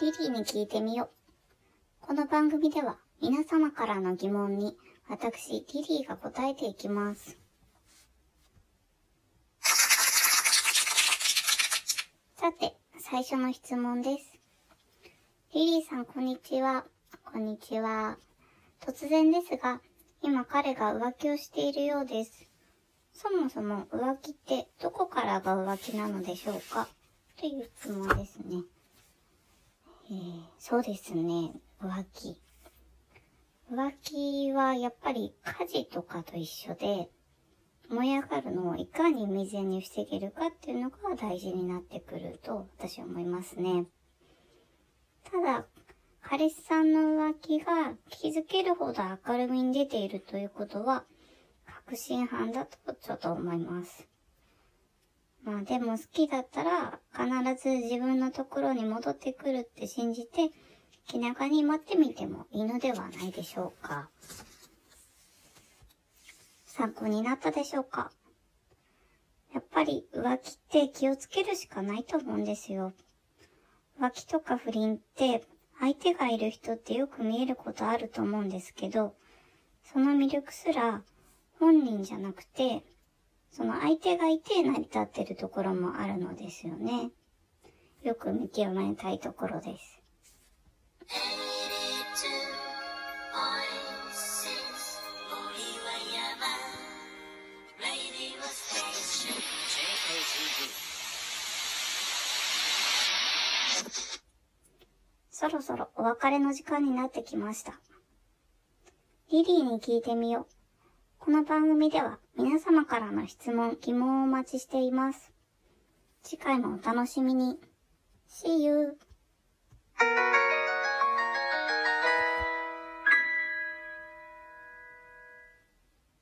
リリーに聞いてみよう。この番組では皆様からの疑問に私、リリーが答えていきます。さて、最初の質問です。リリーさん、こんにちは。こんにちは。突然ですが、今彼が浮気をしているようです。そもそも浮気ってどこからが浮気なのでしょうか？という質問ですね。えー、そうですね。浮気。浮気はやっぱり火事とかと一緒で、燃え上がるのをいかに未然に防げるかっていうのが大事になってくると私は思いますね。ただ、彼氏さんの浮気が気づけるほど明るみに出ているということは、確信犯だとちょっと思います。まあでも好きだったら必ず自分のところに戻ってくるって信じて気長に待ってみてもいいのではないでしょうか。参考になったでしょうか？やっぱり浮気って気をつけるしかないと思うんですよ。浮気とか不倫って相手がいる人ってよく見えることあると思うんですけど、その魅力すら本人じゃなくて、その相手がいて成り立ってるところもあるのですよね。よく見極めたいところです。そろそろお別れの時間になってきました。リリーに聞いてみよう。この番組では皆様からの質問、疑問をお待ちしています。次回もお楽しみに。See you!